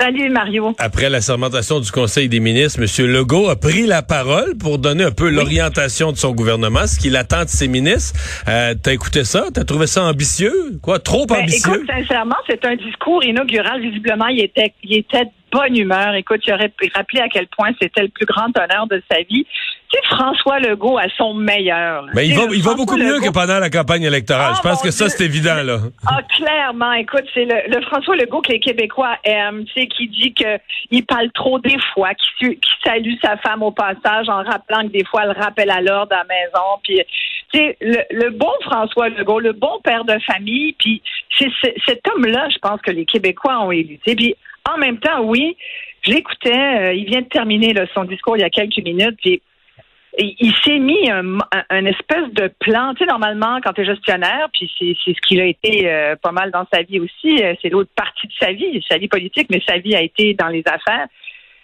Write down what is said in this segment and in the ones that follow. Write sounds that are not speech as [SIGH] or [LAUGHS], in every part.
Salut Mario. Après la sermentation du Conseil des ministres, M. Legault a pris la parole pour donner un peu l'orientation de son gouvernement, ce qu'il attend de ses ministres. Euh, T'as écouté ça? T'as trouvé ça ambitieux? Quoi? Trop Ben, ambitieux? écoute, sincèrement, c'est un discours inaugural. Visiblement, il était, il était de bonne humeur. Écoute, il aurait rappelé à quel point c'était le plus grand honneur de sa vie. Tu sais, François Legault à son meilleur. Mais il Tu sais, va, il va beaucoup mieux Legault- que pendant la campagne électorale. Ah, Je pense mon que ça, c'est évident, là. [LAUGHS] Ah, clairement. Écoute, c'est le, le François Legault que les Québécois aiment, tu sais, qui dit que il parle trop des fois, qui, qui salue sa femme au passage en rappelant que des fois, elle rappelle à l'ordre à la maison. Puis, tu sais, le, le bon François Legault, le bon père de famille, puis c'est cet homme-là, je pense que les Québécois ont élu. Puis, en même temps, oui, je l'écoutais, euh, il vient de terminer là, son discours il y a quelques minutes, puis il s'est mis un, un- espèce de plan. Tu sais, normalement, quand tu es gestionnaire, puis c'est ce qu'il a été euh, pas mal dans sa vie aussi, euh, c'est l'autre partie de sa vie, sa vie politique, mais sa vie a été dans les affaires.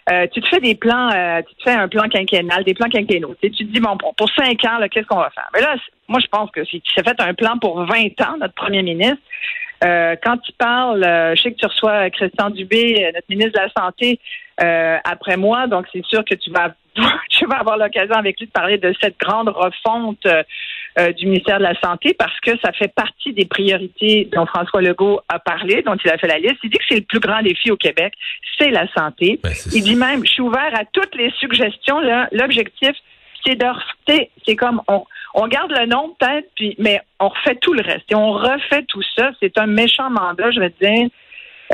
Euh, tu te fais des plans, euh, tu te fais un plan quinquennal, des plans quinquennaux. Tu, sais, tu te dis, bon, pour, pour cinq ans, qu'est-ce qu'on va faire? Mais là, moi, je pense que si tu s'est fait un plan pour 20 ans, notre premier ministre, euh, quand tu parles, euh, je sais que tu reçois Christian Dubé, euh, notre ministre de la Santé, après moi, donc c'est sûr que tu vas [LAUGHS] tu vas avoir l'occasion avec lui de parler de cette grande refonte euh, euh, du ministère de la Santé parce que ça fait partie des priorités dont François Legault a parlé, dont il a fait la liste. Il dit que c'est le plus grand défi au Québec, c'est la santé. Ben, il dit même, je suis ouvert à toutes les suggestions. Là, l'objectif, c'est de c'est comme on, on garde le nom peut-être, puis mais on refait tout le reste et on refait tout ça. C'est un méchant mandat, je vais te dire.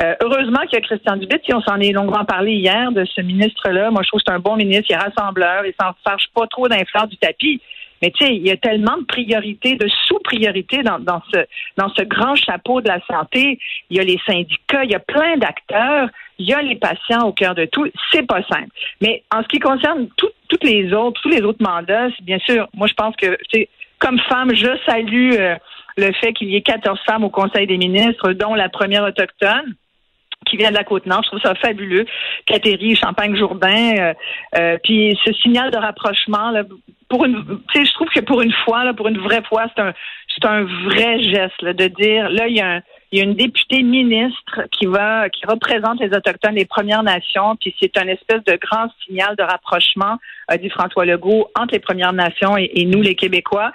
Euh, heureusement qu'il y a Christian Dubé, puis on s'en est longuement parlé hier de ce ministre-là. Moi, je trouve que c'est un bon ministre, il est rassembleur, il s'en fâche pas trop d'un fleur du tapis. Mais tu sais, il y a tellement de priorités, de sous-priorités dans, dans ce dans ce grand chapeau de la santé. Il y a les syndicats, il y a plein d'acteurs, il y a les patients au cœur de tout. C'est pas simple. Mais en ce qui concerne tout- toutes les autres, tous les autres mandats, bien sûr, moi je pense que comme femme, je salue euh, le fait qu'il y ait 14 femmes au Conseil des ministres, dont la première autochtone qui vient de la Côte-Nord. Je trouve ça fabuleux. Catherine, Champagne-Jourdain. euh, euh, puis ce signal de rapprochement, là, pour une, je trouve que pour une fois, là, pour une vraie fois, c'est un, c'est un vrai geste là, de dire, là, il y a un, il y a une députée ministre qui va, qui représente les autochtones, les Premières Nations, puis c'est un espèce de grand signal de rapprochement, a dit François Legault, entre les Premières Nations et, et nous, les Québécois,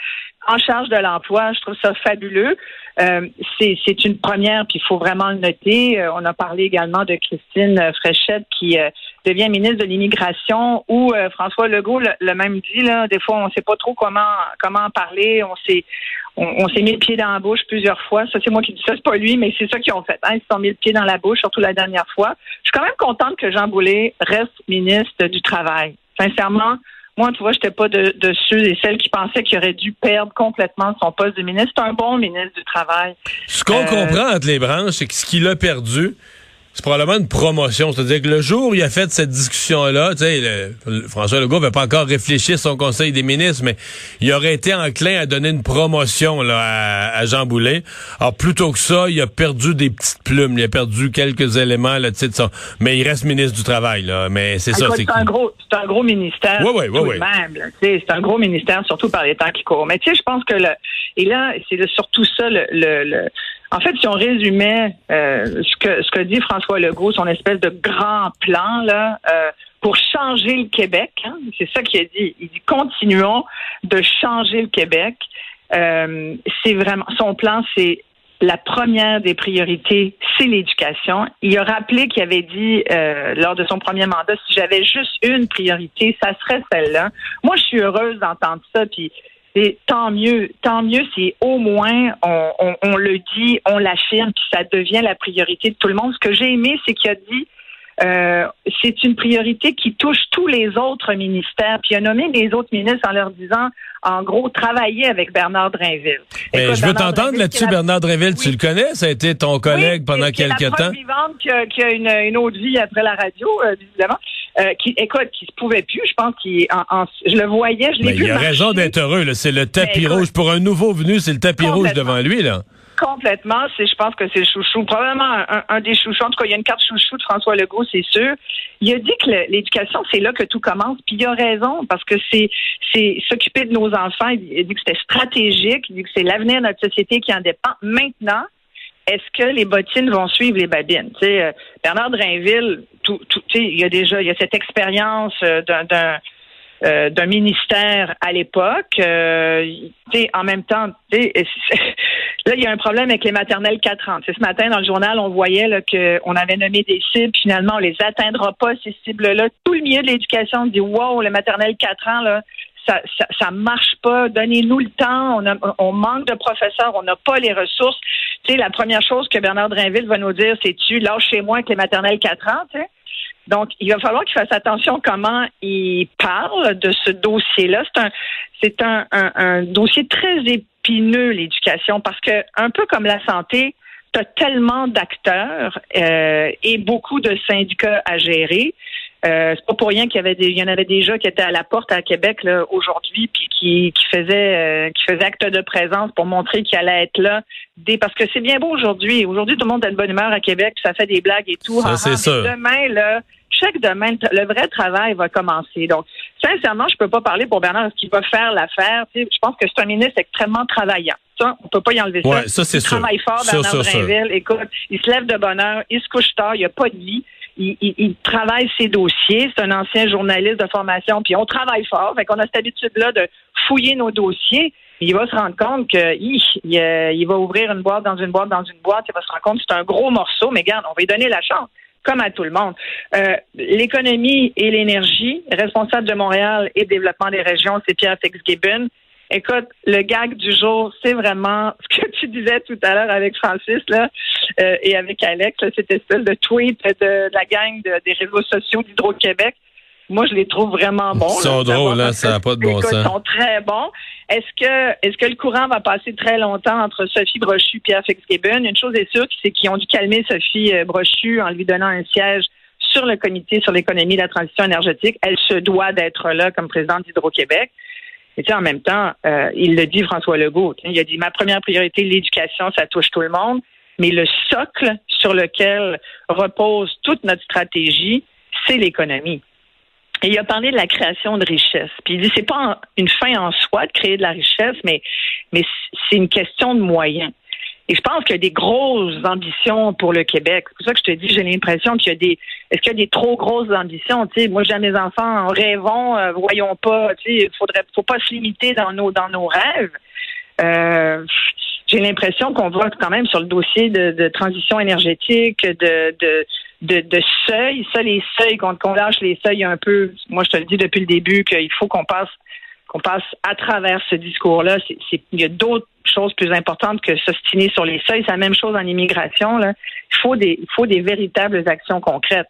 en charge de l'emploi. Je trouve ça fabuleux. Euh, c'est une première, puis il faut vraiment le noter. Euh, on a parlé également de Christine euh, Fréchette qui devient ministre de l'immigration, où François Legault le, le même dit là. Des fois, on ne sait pas trop comment comment en parler. On s'est on s'est mis le pied dans la bouche plusieurs fois. Ça, c'est moi qui dis ça, c'est pas lui, mais c'est ça qu'ils ont fait. Hein. Ils se sont mis le pied dans la bouche, surtout la dernière fois. Je suis quand même contente que Jean Boulet reste ministre du Travail. Sincèrement, moi, tu vois, j'étais pas de, de ceux et celles qui pensaient qu'il aurait dû perdre complètement son poste de ministre. C'est un bon ministre du Travail. Ce qu'on Euh, comprend entre les branches, c'est que ce qu'il a perdu, c'est probablement une promotion. C'est-à-dire que le jour où il a fait cette discussion-là, tu sais, le- le- François Legault n'avait pas encore réfléchi à son conseil des ministres, mais il aurait été enclin à donner une promotion là, à, à Jean Boulet. Alors, plutôt que ça, il a perdu des petites plumes. Il a perdu quelques éléments, là, tu sais, mais il reste ministre du Travail, là. Mais c'est ça, c'est un gros, c'est un gros ministère. Même, là. Tu sais, c'est un gros ministère, surtout par les temps qui courent. Mais tu sais, je pense que le, et là, c'est surtout ça le, le, le- en fait, si on résumait euh, ce que ce que dit François Legault, son espèce de grand plan là. euh, pour changer le Québec, hein, c'est ça qu'il a dit. Il dit continuons de changer le Québec. Euh, c'est vraiment son plan, c'est la première des priorités, c'est l'éducation. Il a rappelé qu'il avait dit euh, lors de son premier mandat, si j'avais juste une priorité, ça serait celle-là. Moi, je suis heureuse d'entendre ça. Puis c'est tant mieux, tant mieux si au moins on, on, on le dit, on l'affirme, puis ça devient la priorité de tout le monde. Ce que j'ai aimé, c'est qu'il a dit euh, c'est une priorité qui touche tous les autres ministères. Puis il a nommé les autres ministres en leur disant, en gros, travailler avec Bernard Drinville. Mais Écoute, je veux t'entendre là-dessus, la- Bernard Drinville. Tu le connais? Ça a été ton collègue Oui, pendant la quelques preuve temps. vivante qui a, qui a une, une autre vie après la radio, euh, évidemment. Euh, qui, écoute, qui se pouvait plus. Je pense qu'il, en, en- je le voyais, je l'ai Mais vu il a marcher. raison d'être heureux. là. C'est le tapis écoute, rouge. Pour un nouveau venu, c'est le tapis rouge devant lui. là. Complètement. C'est, je pense que c'est le chouchou. Probablement un, un des chouchous. En tout cas, il y a une carte chouchou de François Legault, c'est sûr. Il a dit que le- l'éducation, c'est là que tout commence. Puis il a raison, parce que c'est, c'est s'occuper de nos enfants. Il dit que c'était stratégique. Il dit que c'est l'avenir de notre société qui en dépend. Maintenant, est-ce que les bottines vont suivre les babines? Euh, Bernard Drainville, tout, tout, il y a déjà cette expérience euh, euh, d'un ministère à l'époque. En même temps, [LAUGHS] là, il y a un problème avec les maternelles 4 ans. Ce matin, dans le journal, on voyait qu'on avait nommé des cibles, finalement, on les atteindra pas, ces cibles-là. Tout le milieu de l'éducation dit Wow, les maternelles 4 ans, là, ça, ça, ça marche pas. Donnez-nous le temps. On, a- on manque de professeurs. On n'a pas les ressources. Tu sais, la première chose que Bernard Drinville va nous dire, c'est tu lâches chez moi avec les maternelles 4 ans, tu sais? Donc, il va falloir qu'il fasse attention comment il parle de ce dossier-là. C'est un, c'est un, un, dossier très épineux, l'éducation, parce que, un peu comme la santé, tu as tellement d'acteurs euh, et beaucoup de syndicats à gérer. Euh, c'est pas pour rien qu'il y avait des, il y en avait déjà qui étaient à la porte à Québec là aujourd'hui puis qui, qui faisaient euh, qui faisaient acte de présence pour montrer qu'il allait être là des parce que c'est bien beau aujourd'hui. Aujourd'hui tout le monde a de bonne humeur à Québec puis ça fait des blagues et tout. Ça, Ah, c'est ah, mais sûr. demain là chaque demain le vrai travail va commencer. Donc sincèrement je peux pas parler pour Bernard ce qu'il va faire l'affaire. Tu sais, je pense que c'est un ministre extrêmement travaillant. Ça on peut pas y enlever ça. Ouais, ça, c'est il sûr. travaille fort Bernard écoute il se lève de bonne heure il se couche tard il y a pas de vie il, il- il travaille ses dossiers. C'est un ancien journaliste de formation, puis on travaille fort. Fait qu'on a cette habitude-là de fouiller nos dossiers. Il va se rendre compte que euh, il va ouvrir une boîte dans une boîte dans une boîte. Il va se rendre compte que c'est un gros morceau, mais regarde, on va lui donner la chance, comme à tout le monde. Euh, L'économie et l'énergie, responsable de Montréal et développement des régions, c'est Pierre Fitzgibbon. Écoute, le gag du jour, c'est vraiment ce que tu disais tout à l'heure avec Francis là, euh, et avec Alex, là, cette espèce de tweet de, de la gang de- des réseaux sociaux d'Hydro-Québec. Moi, je les trouve vraiment bons. Ils sont là, drôles, d'abord, hein, ça que, a pas de bon sens. Ils sont très bons. Est-ce que, est-ce que le courant va passer très longtemps entre Sophie Brochu et Pierre Fitzgibbon? Une chose est sûre, c'est qu'ils ont dû calmer Sophie euh, Brochu en lui donnant un siège sur le comité sur l'économie et la transition énergétique. Elle se doit d'être là comme présidente d'Hydro-Québec. Et tu sais, en même temps, euh, il le dit François Legault. Il a dit ma première priorité, l'éducation, ça touche tout le monde. Mais le socle sur lequel repose toute notre stratégie, c'est l'économie. Et il a parlé de la création de richesse. Puis il dit c'est pas une fin en soi de créer de la richesse, mais mais c'est une question de moyens. Et je pense qu'il y a des grosses ambitions pour le Québec. C'est pour ça que je te dis, j'ai l'impression qu'il y a des. Est-ce qu'il y a des trop grosses ambitions? Tu sais, moi, j'ai mes enfants, rêvons, euh, voyons pas. Tu sais, il faudrait, faut pas se limiter dans nos dans nos rêves. Euh, j'ai l'impression qu'on va quand même sur le dossier de, transition énergétique, de, de, de, seuil. Ça, les seuils, qu'on qu'on lâche les seuils un peu. Moi, je te le dis depuis le début qu'il faut qu'on passe qu'on passe à travers ce discours-là. Il y a d'autres choses plus importantes que s'ostiner sur les seuils. C'est la même chose en immigration. Là. Il faut des, il faut des véritables actions concrètes.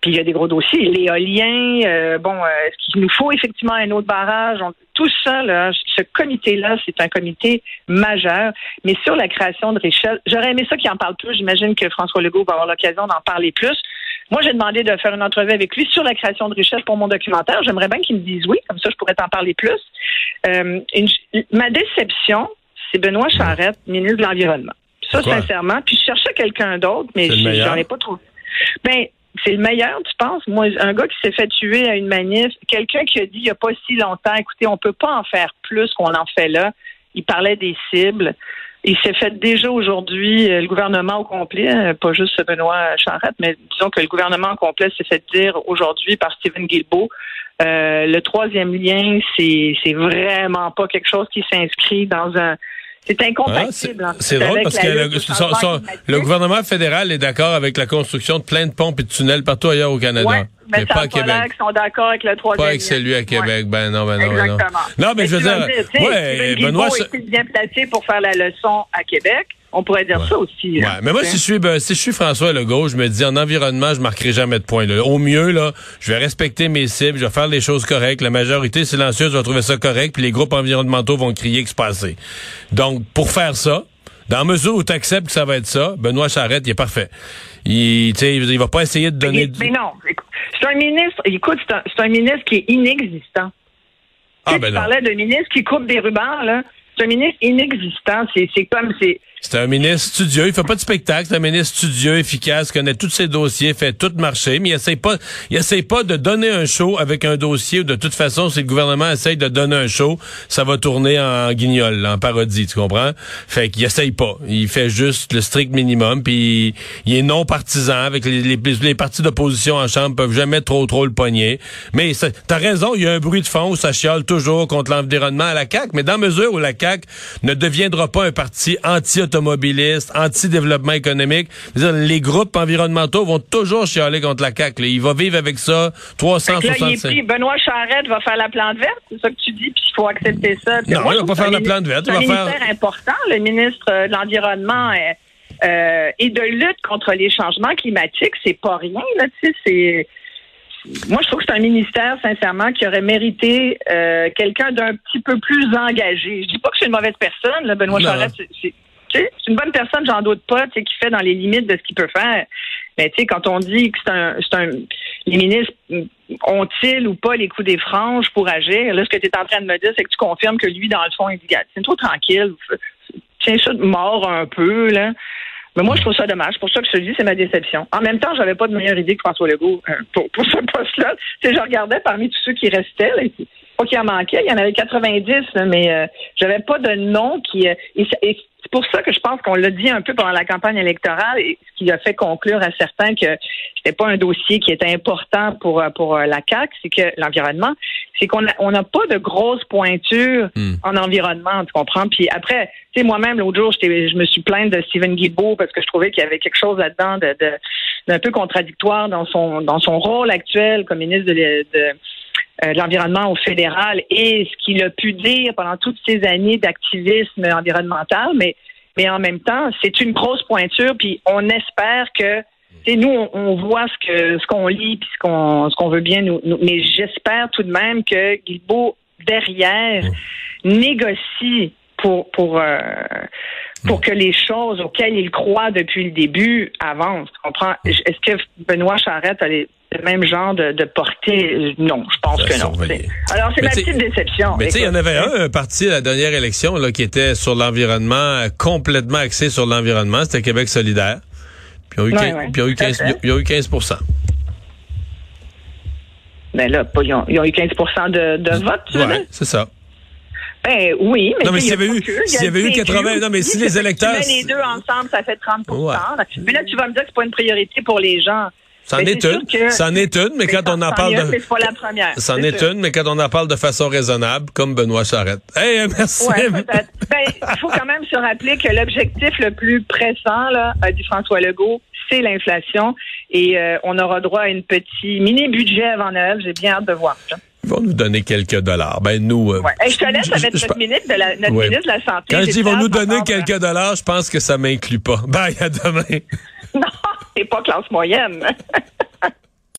Puis il y a des gros dossiers, l'éolien. euh, bon, euh, est-ce qu'il nous faut effectivement un autre barrage? On- Tout ça, là, ce comité-là, c'est un comité majeur. Mais sur la création de richesse, j'aurais aimé ça qu'il en parle plus. J'imagine que François Legault va avoir l'occasion d'en parler plus. Moi, j'ai demandé de faire une entrevue avec lui sur la création de richesse pour mon documentaire. J'aimerais bien qu'il me dise oui, comme ça je pourrais t'en parler plus. Euh, une- ma déception, c'est Benoît Charette, ministre de l'Environnement. Ça, Pourquoi? sincèrement. Puis je cherchais quelqu'un d'autre, mais j'en ai pas trouvé. Ben, c'est le meilleur, tu penses? Moi, un gars qui s'est fait tuer à une manif, quelqu'un qui a dit il n'y a pas si longtemps, écoutez, on peut pas en faire plus qu'on en fait là. Il parlait des cibles. Il s'est fait déjà aujourd'hui, euh, le gouvernement au complet, euh, pas juste Benoît Charette, mais disons que le gouvernement au complet s'est fait dire aujourd'hui par Stephen Guilbeault, euh, le troisième lien, c'est vraiment pas quelque chose qui s'inscrit dans un... C'est Ah, c'est incompatible. en fait, c'est drôle parce que le, son- son- gouvernement fédéral est d'accord avec la construction de plein de pompes et de tunnels partout ailleurs au Canada. Ouais, mais, Mais pas à Québec. sont d'accord avec le troisième Pas avec celui à Québec. Ben non, ben non, ben non. Exactement. Non, mais je veux dire, sais, ouais, Benoît, était bien placé pour faire la leçon à Québec. On pourrait dire ça aussi. Ouais, hein. mais moi, si je suis ben, si je suis François Legault, je me dis en environnement, je marquerai jamais de points. là. Au mieux, là, je vais respecter mes cibles, je vais faire les choses correctes. La majorité silencieuse va trouver ça correct, puis les groupes environnementaux vont crier que c'est pas assez. Donc, pour faire ça, dans la mesure où tu acceptes que ça va être ça, Benoît Charette, il est parfait. Il, il va pas essayer de donner. Mais, du- mais non, écoute, c'est un ministre, écoute, c'est un, ministre qui est inexistant. Ah, Tu sais, ben tu parlais de ministre qui coupe des rubans, là. C'est un ministre inexistant. C'est c'est comme, c'est, C'est un ministre studieux, il fait pas de spectacle, c'est un ministre studieux, efficace, connaît tous ses dossiers, fait tout marcher, mais il essaye pas, il essaye pas de donner un show avec un dossier. De toute façon, si le gouvernement essaye de donner un show, ça va tourner en guignol, en parodie, tu comprends? Fait qu'il essaye pas, il fait juste le strict minimum, puis il est non partisan avec les, les, les partis d'opposition en chambre peuvent jamais trop trop le pogner. Mais t'as raison, il y a un bruit de fond où ça chiale toujours contre l'environnement à la CAQ, mais dans mesure où la CAQ ne deviendra pas un parti anti-automobiliste, anti-développement économique, dire, les groupes environnementaux vont toujours chialer contre la CAQ. là. Il va vivre avec ça Fait que là, il est 365. pris. Benoît Charette va faire la plante verte, c'est ça que tu dis, puis il faut accepter ça. Non, moi, il va pas faire la plante verte, C'est un faire- ministère important, le ministre euh, de l'Environnement euh, euh, et de lutte contre les changements climatiques, c'est pas rien, là, tu sais, c'est... Moi, je trouve que c'est un ministère, sincèrement, qui aurait mérité euh, quelqu'un d'un petit peu plus engagé. Je dis pas que c'est une mauvaise personne, là, Benoît. Charette, c'est- c'est une bonne personne, j'en doute pas, qui fait dans les limites de ce qu'il peut faire. Mais tu sais, quand on dit que c'est un, un, les ministres ont-ils ou pas les coups des franges pour agir? Là, ce que tu es en train de me dire, c'est que tu confirmes que lui, dans le fond, il dit, c'est trop tranquille. Tiens ça mort un peu, là. Mais moi, je trouve ça dommage. C'est pour ça que je te dis, c'est ma déception. En même temps, j'avais pas de meilleure idée que François Legault euh, pour, ce poste-là. Tu je regardais parmi tous ceux qui restaient, là, pas qu'il en manquait, il y en avait 90, là, mais euh, j'avais pas de nom qui. euh, c'est pour ça que je pense qu'on l'a dit un peu pendant la campagne électorale, et ce qui a fait conclure à certains que c'était pas un dossier qui était important pour euh, pour euh, la CAC, c'est que l'environnement, c'est qu'on a- on n'a pas de grosses pointures Hmm. en environnement, tu comprends? Puis après, tu sais, moi-même l'autre jour, je me suis plainte de Stephen Guilbeault parce que je trouvais qu'il y avait quelque chose là-dedans de, de- d'un peu contradictoire dans son dans son rôle actuel comme ministre de, de de l'environnement au fédéral et ce qu'il a pu dire pendant toutes ces années d'activisme environnemental, mais mais en même temps, c'est une grosse pointure, puis on espère que nous, on, on voit ce que ce qu'on lit puis ce qu'on ce qu'on veut bien nous, nous- mais j'espère tout de même que Guilbeault derrière négocie pour pour euh, pour que les choses auxquelles il croit depuis le début avancent. Comprends? Est-ce que Benoît Charette a les- le même genre de, de portée? Non, je pense que non. Alors, c'est ma petite déception. Mais tu sais, il y en avait un, un parti à la dernière élection là, qui était sur l'environnement, complètement axé sur l'environnement. C'était Québec solidaire. Puis ils ont eu, Ouais, 15, ouais, puis ils ont eu tout à 15, fait. ils ont eu 15 Ben là, ils ont, ils ont eu 15 de, de vote, tu Ouais, c'est ça. Ben oui, mais Non, mais s'il y avait eu- s'il y avait eu le PQ, 80 non, mais si les électeurs- Tu mets les deux ensemble, ça fait 30 Ouais. Mais là, tu vas me dire que c'est pas une priorité pour les gens. C'en est c'est une. C'en est une, mais quand on en parle est une, de. pas la première. C'en est une, mais quand on en parle de façon raisonnable, comme Benoît Charette. Hey, euh, merci. Ouais. Ben, il faut quand même se rappeler que l'objectif le plus pressant, là, a dit François Legault, c'est l'inflation. Et euh, on aura droit à une petit mini-budget avant Noël. J'ai bien hâte de voir ça. Ils vont nous donner quelques dollars. Ben, nous. euh, Ouais. Hey, je te laisse avec je- notre, ministre de la, notre Ouais. ministre de la Santé. Quand je dis vont nous donner quelques dollars, je pense que ça m'inclut pas. [LAUGHS] Bye, à demain. [LAUGHS] Non, c'est pas classe moyenne. [LAUGHS]